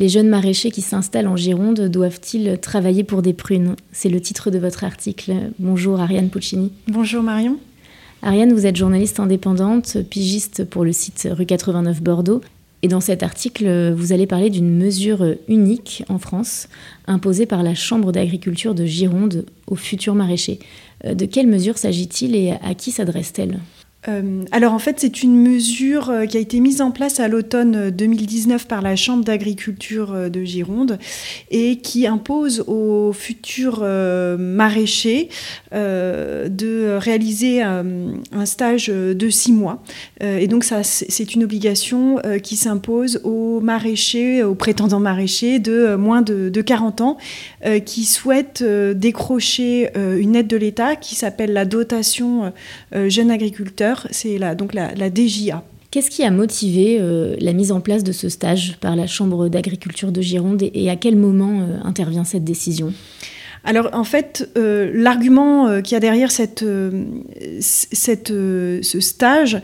les jeunes maraîchers qui s'installent en Gironde doivent-ils travailler pour des prunes? C'est le titre de votre article. Bonjour Ariane Puccini. Bonjour Marion. Ariane, vous êtes journaliste indépendante, pigiste pour le site Rue 89 Bordeaux. Et dans cet article, vous allez parler d'une mesure unique en France, imposée par la Chambre d'agriculture de Gironde aux futurs maraîchers. Euh, de quelle mesure s'agit-il et à qui s'adresse-t-elle? Euh, alors en fait, c'est une mesure euh, qui a été mise en place à l'automne 2019 par la Chambre d'agriculture euh, de Gironde et qui impose aux futurs maraîchers de réaliser un stage de six mois. et donc ça, c'est une obligation qui s'impose aux maraîchers, aux prétendants maraîchers de moins de, de 40 ans qui souhaitent décrocher une aide de l'État qui s'appelle la dotation jeune agriculteur c'est la, donc la, DJA. Qu'est-ce qui a motivé euh, la mise en place de ce stage par la Chambre d'agriculture de Gironde et, à quel moment euh, intervient cette décision? Alors en fait, euh, l'argument euh, qu'il y a derrière euh, ce stage,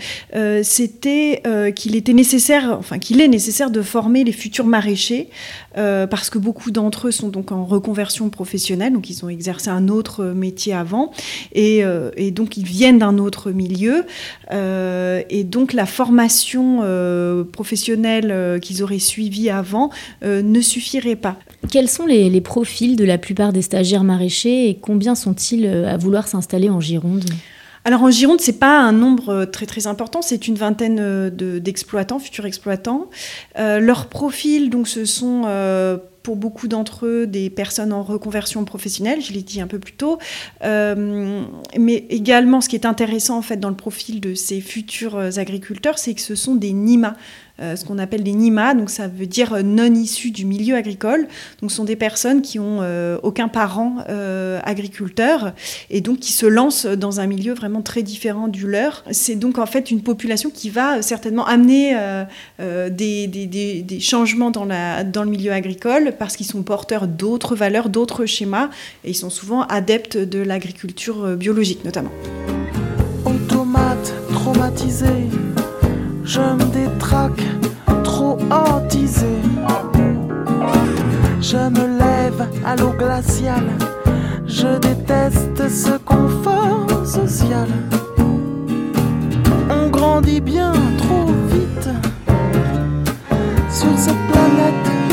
c'était qu'il était nécessaire, enfin qu'il est nécessaire de former les futurs maraîchers, parce que beaucoup d'entre eux sont donc en reconversion professionnelle, donc ils ont exercé un autre métier avant, et donc ils viennent d'un autre milieu, et donc la formation professionnelle qu'ils auraient suivie avant ne suffirait pas. Quels sont les, profils de la plupart des stages maraîchers et combien sont-ils euh, à vouloir s'installer en Gironde? Alors en Gironde, c'est pas un nombre euh, très très important, c'est une vingtaine euh, d'exploitants, futurs exploitants. leur profil, donc, ce sont pour beaucoup d'entre eux des personnes en reconversion professionnelle, je l'ai dit un peu plus tôt, mais également ce qui est intéressant en fait dans le profil de ces futurs agriculteurs, c'est que ce sont des NIMA. Euh, ce qu'on appelle des NIMA, donc ça veut dire euh, non issus du milieu agricole. Donc ce sont des personnes qui ont euh, aucun parent agriculteur et donc qui se lancent dans un milieu vraiment très différent du leur. C'est donc en fait une population qui va certainement amener des, des, des, changements dans, la, dans le milieu agricole parce qu'ils sont porteurs d'autres valeurs, d'autres schémas et ils sont souvent adeptes de l'agriculture biologique notamment. Automate traumatisé je me détraque, trop hantisé. Je me lève à l'eau glaciale, je déteste ce confort social. On grandit bien trop vite sur cette planète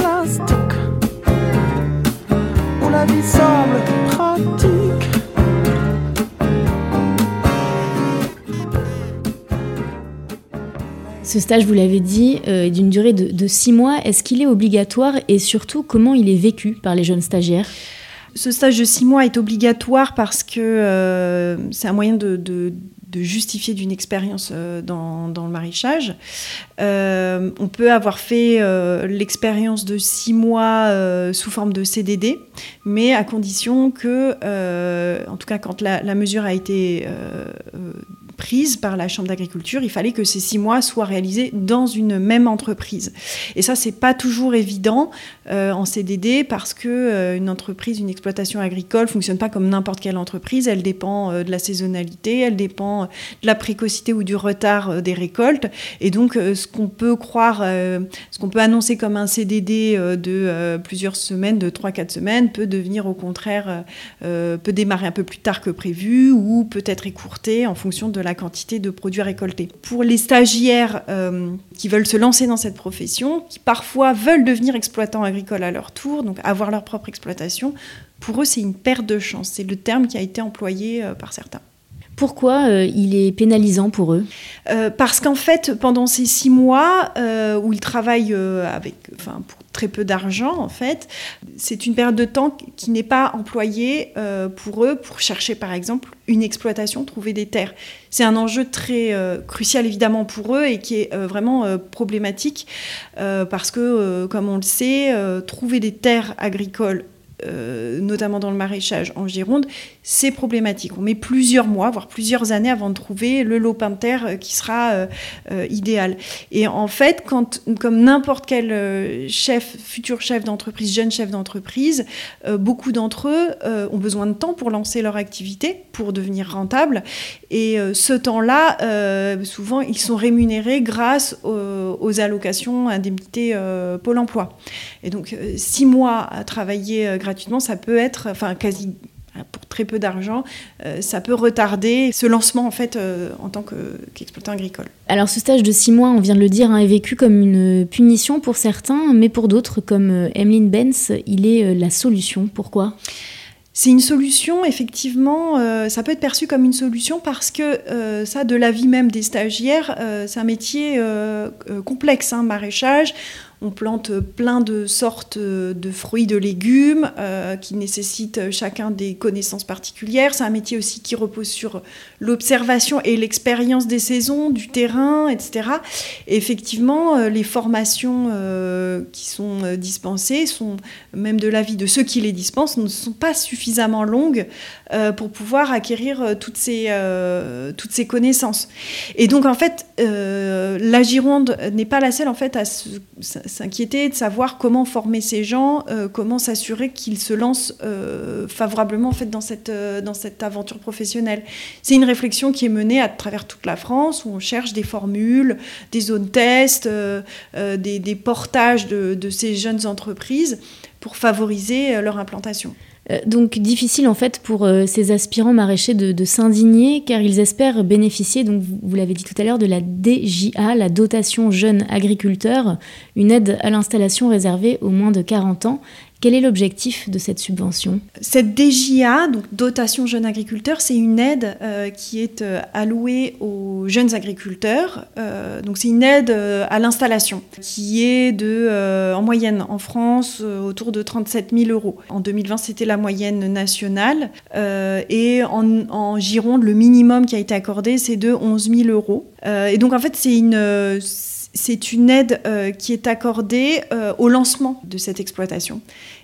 la vie semble pratique. Ce stage, vous l'avez dit, euh, est d'une durée de, six mois. Est-ce qu'il est obligatoire et surtout comment il est vécu par les jeunes stagiaires? Ce stage de six mois est obligatoire parce que euh, c'est un moyen de, justifier d'une expérience euh, dans, le maraîchage. on peut avoir fait l'expérience de six mois sous forme de CDD, mais à condition que, en tout cas quand la mesure a été par la Chambre d'agriculture, il fallait que ces six mois soient réalisés dans une même entreprise. Et ça, c'est pas toujours évident euh, en CDD parce que euh, une entreprise, une exploitation agricole fonctionne pas comme n'importe quelle entreprise. Elle dépend euh, de la saisonnalité, elle dépend de la précocité ou du retard des récoltes. Et donc, ce qu'on peut croire, ce qu'on peut annoncer comme un CDD de plusieurs semaines, de 3-4 semaines, peut devenir au contraire, peut démarrer un peu plus tard que prévu ou peut être écourté en fonction de la quantité de produits récoltés. Pour les stagiaires euh, qui veulent se lancer dans cette profession, qui parfois veulent devenir exploitants agricoles à leur tour, donc avoir leur propre exploitation, pour eux c'est une perte de chance. C'est le terme qui a été employé euh, par certains. Pourquoi euh, il est pénalisant pour eux? Parce qu'en fait, pendant ces six mois où ils travaillent avec, enfin, pour très peu d'argent en fait. C'est une période de temps qui n'est pas employée euh, pour eux pour chercher par exemple une exploitation, trouver des terres. C'est un enjeu très euh, crucial évidemment pour eux et qui est euh, vraiment problématique parce que comme on le sait, trouver des terres agricoles euh, notamment dans le maraîchage en Gironde, c'est problématique. On met plusieurs mois, voire plusieurs années avant de trouver le lopin de terre qui sera idéal. Et en fait, comme n'importe quel chef, futur chef d'entreprise, jeune chef d'entreprise, beaucoup d'entre eux ont besoin de temps pour lancer leur activité, pour devenir rentable. Et ce temps-là, souvent, ils sont rémunérés grâce aux, allocations, indemnités Pôle emploi. Et donc, six mois à travailler gratuitement, ça peut être, enfin quasi pour très peu d'argent, euh, ça peut retarder ce lancement en fait euh, en tant qu'exploitant agricole. Alors ce stage de six mois, on vient de le dire, hein, est vécu comme une punition pour certains, mais pour d'autres, comme euh, Emeline Benz, il est la solution. Pourquoi? C'est une solution, effectivement, ça peut être perçu comme une solution parce que ça, de la vie même des stagiaires, c'est un métier complexe, hein, maraîchage. On plante plein de sortes de fruits, de légumes euh, qui nécessitent chacun des connaissances particulières. C'est un métier aussi qui repose sur l'observation et l'expérience des saisons, du terrain, etc. Et effectivement, euh, les formations euh, qui sont dispensées, sont même de l'avis de ceux qui les dispensent, ne sont pas suffisamment longues pour pouvoir acquérir toutes ces, toutes ces connaissances. Et donc, en fait, la Gironde n'est pas la seule en fait à s'inquiéter de savoir comment former ces gens, euh, comment s'assurer qu'ils se lancent euh, favorablement en fait dans cette, euh, dans cette aventure professionnelle. C'est une réflexion qui est menée à travers toute la France où on cherche des formules, des zones tests, des, portages de, ces jeunes entreprises pour favoriser leur implantation. Euh, donc difficile en fait pour euh, ces aspirants maraîchers de, s'indigner car ils espèrent bénéficier, donc vous, l'avez dit tout à l'heure, de la DJA, la dotation jeune agriculteur, une aide à l'installation réservée aux moins de 40 ans. Quel est l'objectif de cette subvention? Cette DJA, donc dotation jeunes agriculteurs, c'est une aide euh, qui est euh, allouée aux jeunes agriculteurs. Euh, donc c'est une aide à l'installation qui est de, en moyenne en France autour de 37 000 euros. En 2020, c'était la moyenne nationale. et en, en, Gironde, le minimum qui a été accordé, c'est de 11 000 euros. et donc en fait, c'est une c'est une aide qui est accordée au lancement de cette exploitation.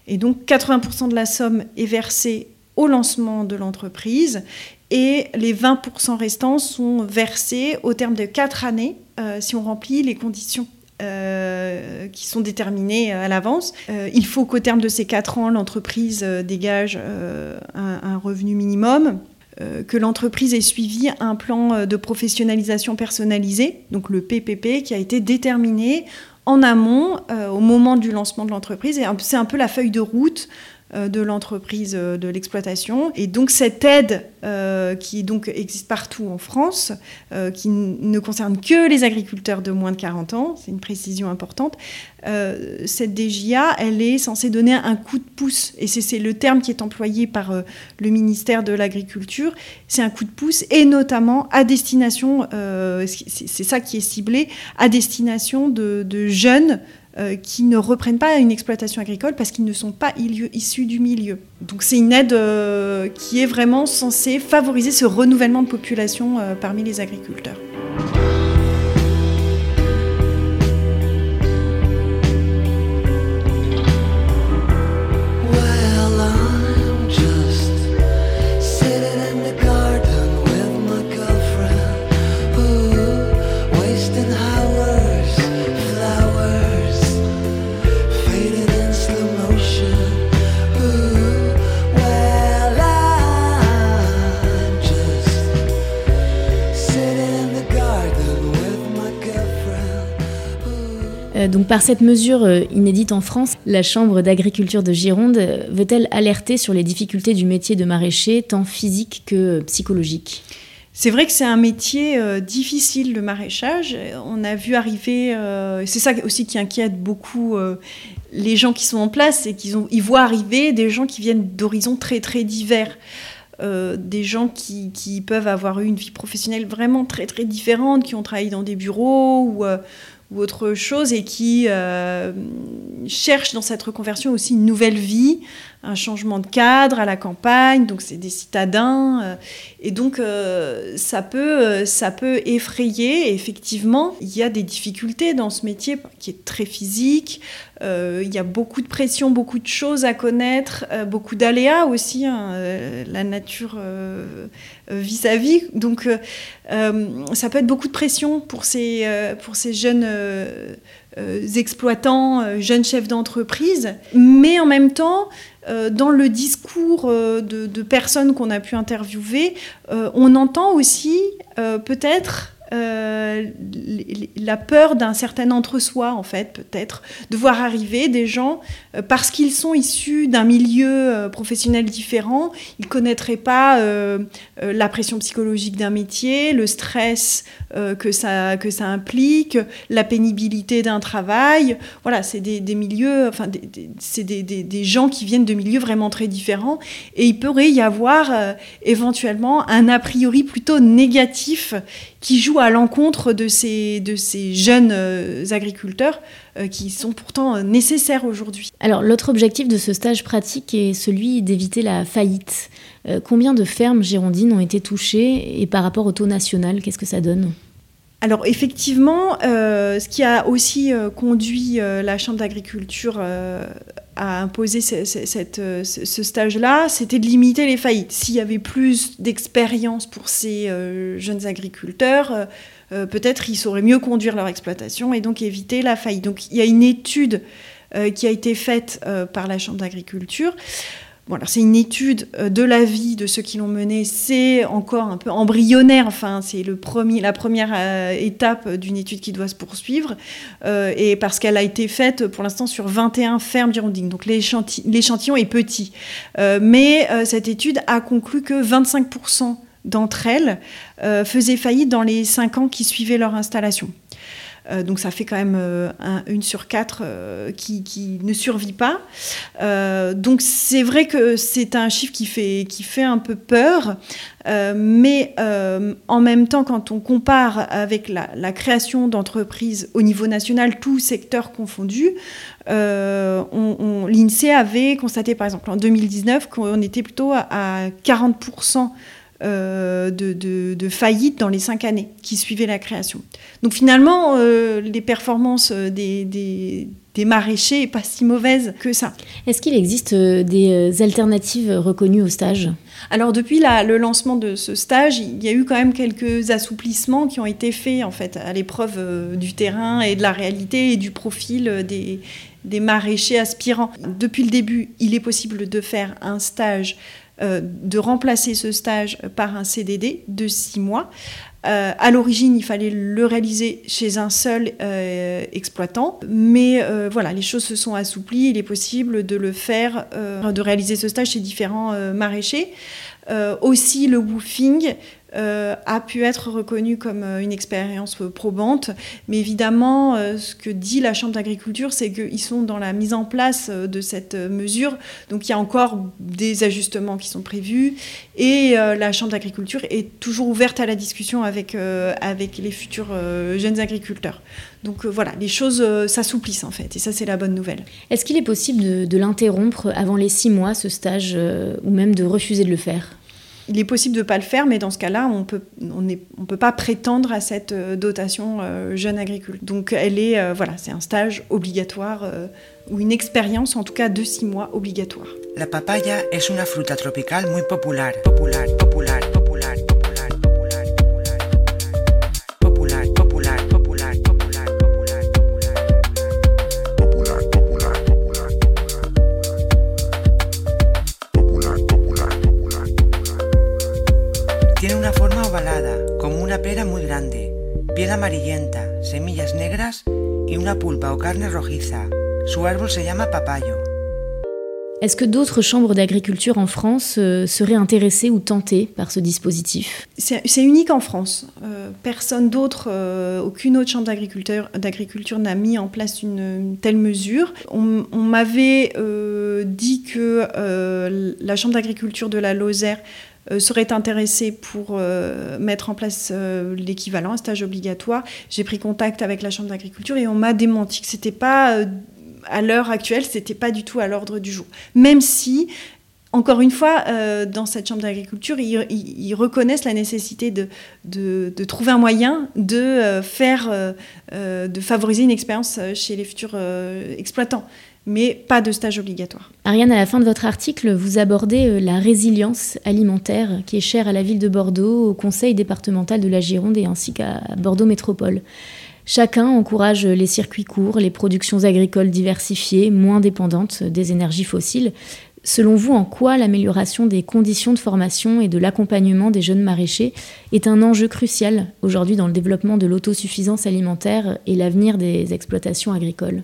Et donc 80% de la somme est versée au lancement de l'entreprise et les 20% restants sont versés au terme de 4 années euh, si on remplit les conditions euh, qui sont déterminées à l'avance. Euh, il faut qu'au terme de ces 4 ans, l'entreprise dégage un, revenu minimum que l'entreprise ait suivi un plan de professionnalisation personnalisé, donc le PPP, qui a été déterminé en amont, euh, au moment du lancement de l'entreprise. Et c'est un peu la feuille de route euh, de l'entreprise euh, de l'exploitation. Et donc cette aide euh, qui donc existe partout en France, qui ne concerne que les agriculteurs de moins de 40 ans, c'est une précision importante, cette DJA, elle est censée donner un coup de pouce, et c'est le terme qui est employé par le ministère de l'Agriculture, c'est un coup de pouce, et notamment à destination, c'est ça qui est ciblé, à destination de, de jeunes euh, qui ne reprennent pas une exploitation agricole parce qu'ils ne sont pas issus du milieu. Donc c'est une aide euh, qui est vraiment censée favoriser ce renouvellement de population euh, parmi les agriculteurs. Donc par cette mesure euh, inédite en France, la Chambre d'agriculture de Gironde euh, veut-elle alerter sur les difficultés du métier de maraîcher, tant physique que psychologique? C'est vrai que c'est un métier difficile, le maraîchage. On a vu arriver, c'est ça aussi qui inquiète beaucoup les gens qui sont en place, c'est qu'ils ils voient arriver des gens qui viennent d'horizons très très divers. des gens qui, qui, peuvent avoir eu une vie professionnelle vraiment très très différente, qui ont travaillé dans des bureaux ou, ou autre chose et qui euh, cherche dans cette reconversion aussi une nouvelle vie, un changement de cadre à la campagne, donc c'est des citadins, et donc ça, peut, ça peut effrayer. effectivement, il y a des difficultés dans ce métier qui est très physique, il y a beaucoup de pression, beaucoup de choses à connaître, beaucoup d'aléas aussi, hein, la nature vis-à-vis. Donc ça peut être beaucoup de pression pour ces, pour ces jeunes euh, exploitants, euh, jeunes chefs d'entreprise, mais en même temps, euh, dans le discours de, personnes qu'on a pu interviewer, on entend aussi peut-être euh, la peur d'un certain entre-soi, en fait, peut-être, de voir arriver des gens, euh, parce qu'ils sont issus d'un milieu euh, professionnel différent, ils ne connaîtraient pas la pression psychologique d'un métier, le stress que, ça, que ça implique, la pénibilité d'un travail. Voilà, c'est des, milieux, enfin, c'est des, des, des, gens qui viennent de milieux vraiment très différents, et il pourrait y avoir éventuellement un a priori plutôt négatif qui joue à l'encontre de ces, de ces jeunes euh, agriculteurs euh, qui sont pourtant euh, nécessaires aujourd'hui. Alors l'autre objectif de ce stage pratique est celui d'éviter la faillite. combien de fermes girondines ont été touchées et par rapport au taux national, qu'est-ce que ça donne? Alors effectivement, ce qui a aussi conduit la Chambre d'agriculture à imposer ce, stage-là, c'était de limiter les faillites. S'il y avait plus d'expérience pour ces euh, jeunes agriculteurs, euh, euh, peut-être ils sauraient mieux conduire leur exploitation et donc éviter la faillite. Donc il y a une étude qui a été faite par la Chambre d'agriculture c'est une étude euh, de la vie de ceux qui l'ont menée. C'est encore un peu embryonnaire. Enfin, c'est la première euh, étape d'une étude qui doit se poursuivre. Euh, et parce qu'elle a été faite pour l'instant sur 21 fermes girondines. Donc l'échantillon est petit. mais cette étude a conclu que 25% d'entre elles faisaient faillite dans les 5 ans qui suivaient leur installation. Euh, donc ça fait quand même euh, une sur quatre euh, qui, ne survit pas. donc c'est vrai que c'est un chiffre qui fait, qui fait un peu peur, mais en même temps, quand on compare avec la, création d'entreprises au niveau national, tous secteurs confondus, l'INSEE avait constaté par exemple en 2019 qu'on était plutôt à 40% euh, de, de, faillite dans les cinq années qui suivaient la création. Donc finalement, euh, les performances des, des, des maraîchers n'est pas si mauvaises que ça. Est-ce qu'il existe euh, des alternatives reconnues au stage? Alors depuis le lancement de ce stage, il y a eu quand même quelques assouplissements qui ont été faits en fait à l'épreuve du terrain et de la réalité et du profil des, des maraîchers aspirants. Depuis le début, il est possible de faire un stage euh, de remplacer ce stage par un CDD de six mois. Euh, à l'origine, il fallait le réaliser chez un seul euh, exploitant, mais voilà, les choses se sont assouplies. Il est possible de le faire, de réaliser ce stage chez différents maraîchers. aussi, le woofing euh, a pu être reconnu comme euh, une expérience probante. Mais évidemment, euh, ce que dit la Chambre d'agriculture, c'est qu'ils sont dans la mise en place de cette mesure. Donc il y a encore des ajustements qui sont prévus. Et la Chambre d'agriculture est toujours ouverte à la discussion avec, avec les futurs jeunes agriculteurs. Donc voilà, les choses s'assouplissent en fait. Et ça, c'est la bonne nouvelle. Est-ce qu'il est possible de l'interrompre avant les six mois, ce stage, ou même de refuser de le faire? Il est possible de ne pas le faire, mais dans ce cas-là, on peut, ne peut pas prétendre à cette euh, dotation euh, jeune agricole. Donc, elle est, euh, voilà, c'est un stage obligatoire ou une expérience, en tout cas de six mois obligatoire. La papaya est une fruta tropicale muy popular, popular, amarillenta, semillas negras y una pulpa o carne rojiza. Su árbol se llama papayo. Est-ce que d'autres chambres d'agriculture en France euh, seraient intéressées ou tentées par ce dispositif? C'est unique en France. Euh, personne d'autre, euh, aucune autre chambre d'agriculture n'a mis en place une, telle mesure. On, m'avait dit que la chambre d'agriculture de la Lozère serait intéressé pour mettre en place l'équivalent, un stage obligatoire. J'ai pris contact avec la Chambre d'agriculture et on m'a démenti que c'était pas à l'heure actuelle, c'était pas du tout à l'ordre du jour. Même si encore une fois, euh, dans cette chambre d'agriculture, ils, reconnaissent la nécessité de, trouver un moyen de euh, faire, euh, de favoriser une expérience chez les futurs exploitants, mais pas de stage obligatoire. Ariane, à la fin de votre article, vous abordez la résilience alimentaire qui est chère à la ville de Bordeaux, au conseil départemental de la Gironde et ainsi qu'à Bordeaux Métropole. Chacun encourage les circuits courts, les productions agricoles diversifiées, moins dépendantes des énergies fossiles. Selon vous, en quoi l'amélioration des conditions de formation et de l'accompagnement des jeunes maraîchers est un enjeu crucial aujourd'hui dans le développement de l'autosuffisance alimentaire et l'avenir des exploitations agricoles?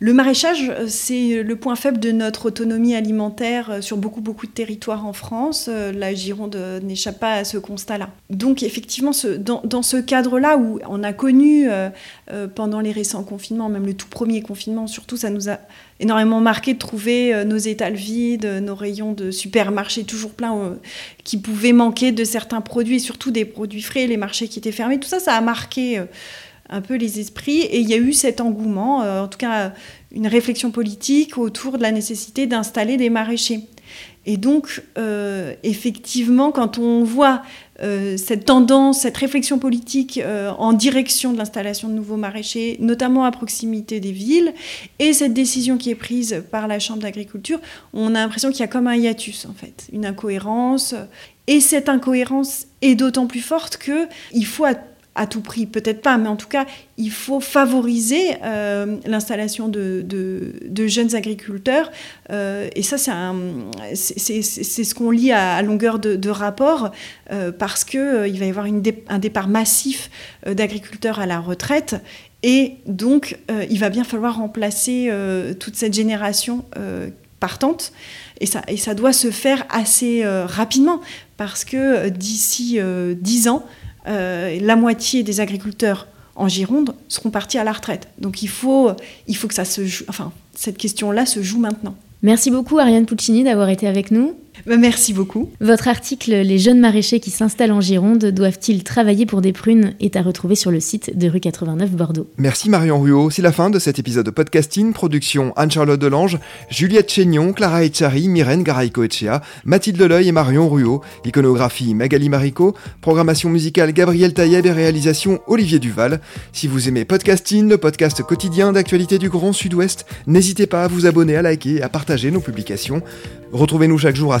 Le maraîchage, euh, c'est le point faible de notre autonomie alimentaire euh, sur beaucoup, beaucoup de territoires en France. Euh, la Gironde n'échappe pas à ce constat-là. Donc, effectivement, dans, ce cadre-là, où on a connu pendant les récents confinements, même le tout premier confinement, surtout, ça nous a énormément marqué de trouver nos étals vides, nos rayons de supermarchés toujours pleins, qui pouvaient manquer de certains produits, surtout des produits frais, les marchés qui étaient fermés. Tout ça, ça a marqué un peu les esprits. Et il y a eu cet engouement, euh, en tout cas une réflexion politique autour de la nécessité d'installer des maraîchers. Et donc, euh, effectivement, quand on voit euh, cette tendance, cette réflexion politique en direction de l'installation de nouveaux maraîchers, notamment à proximité des villes, et cette décision qui est prise par la Chambre d'agriculture, on a l'impression qu'il y a comme un hiatus, en fait, une incohérence. Et cette incohérence est d'autant plus forte qu'il faut à tout prix, peut-être pas, mais en tout cas, il faut favoriser euh, l'installation de, jeunes agriculteurs. Euh, et ça, c'est ce qu'on lit à, longueur de, rapport, euh, parce qu'il il va y avoir un départ massif d'agriculteurs à la retraite. Et donc, il va bien falloir remplacer toute cette génération partante. Et ça, et ça doit se faire assez rapidement, parce que d'ici 10 ans, euh, la moitié des agriculteurs en Gironde seront partis à la retraite. Donc il faut, il faut que ça se joue, enfin, cette question-là se joue maintenant. Merci beaucoup Ariane Puccini d'avoir été avec nous. Bah, merci beaucoup. Votre article Les jeunes maraîchers qui s'installent en Gironde doivent-ils travailler pour des prunes est à retrouver sur le site de rue 89 Bordeaux. Merci Marion Ruot. C'est la fin de cet épisode de podcasting. Production Anne-Charlotte Delange, Juliette Chénion, Clara Echari, Myrène Garaïco-Echea, Mathilde Leuil et Marion Ruot. Iconographie Magali Marico. Programmation musicale Gabriel Taïeb et réalisation Olivier Duval. Si vous aimez podcasting, le podcast quotidien d'actualité du Grand Sud-Ouest, n'hésitez pas à vous abonner, à liker et à partager nos publications. Retrouvez-nous chaque jour à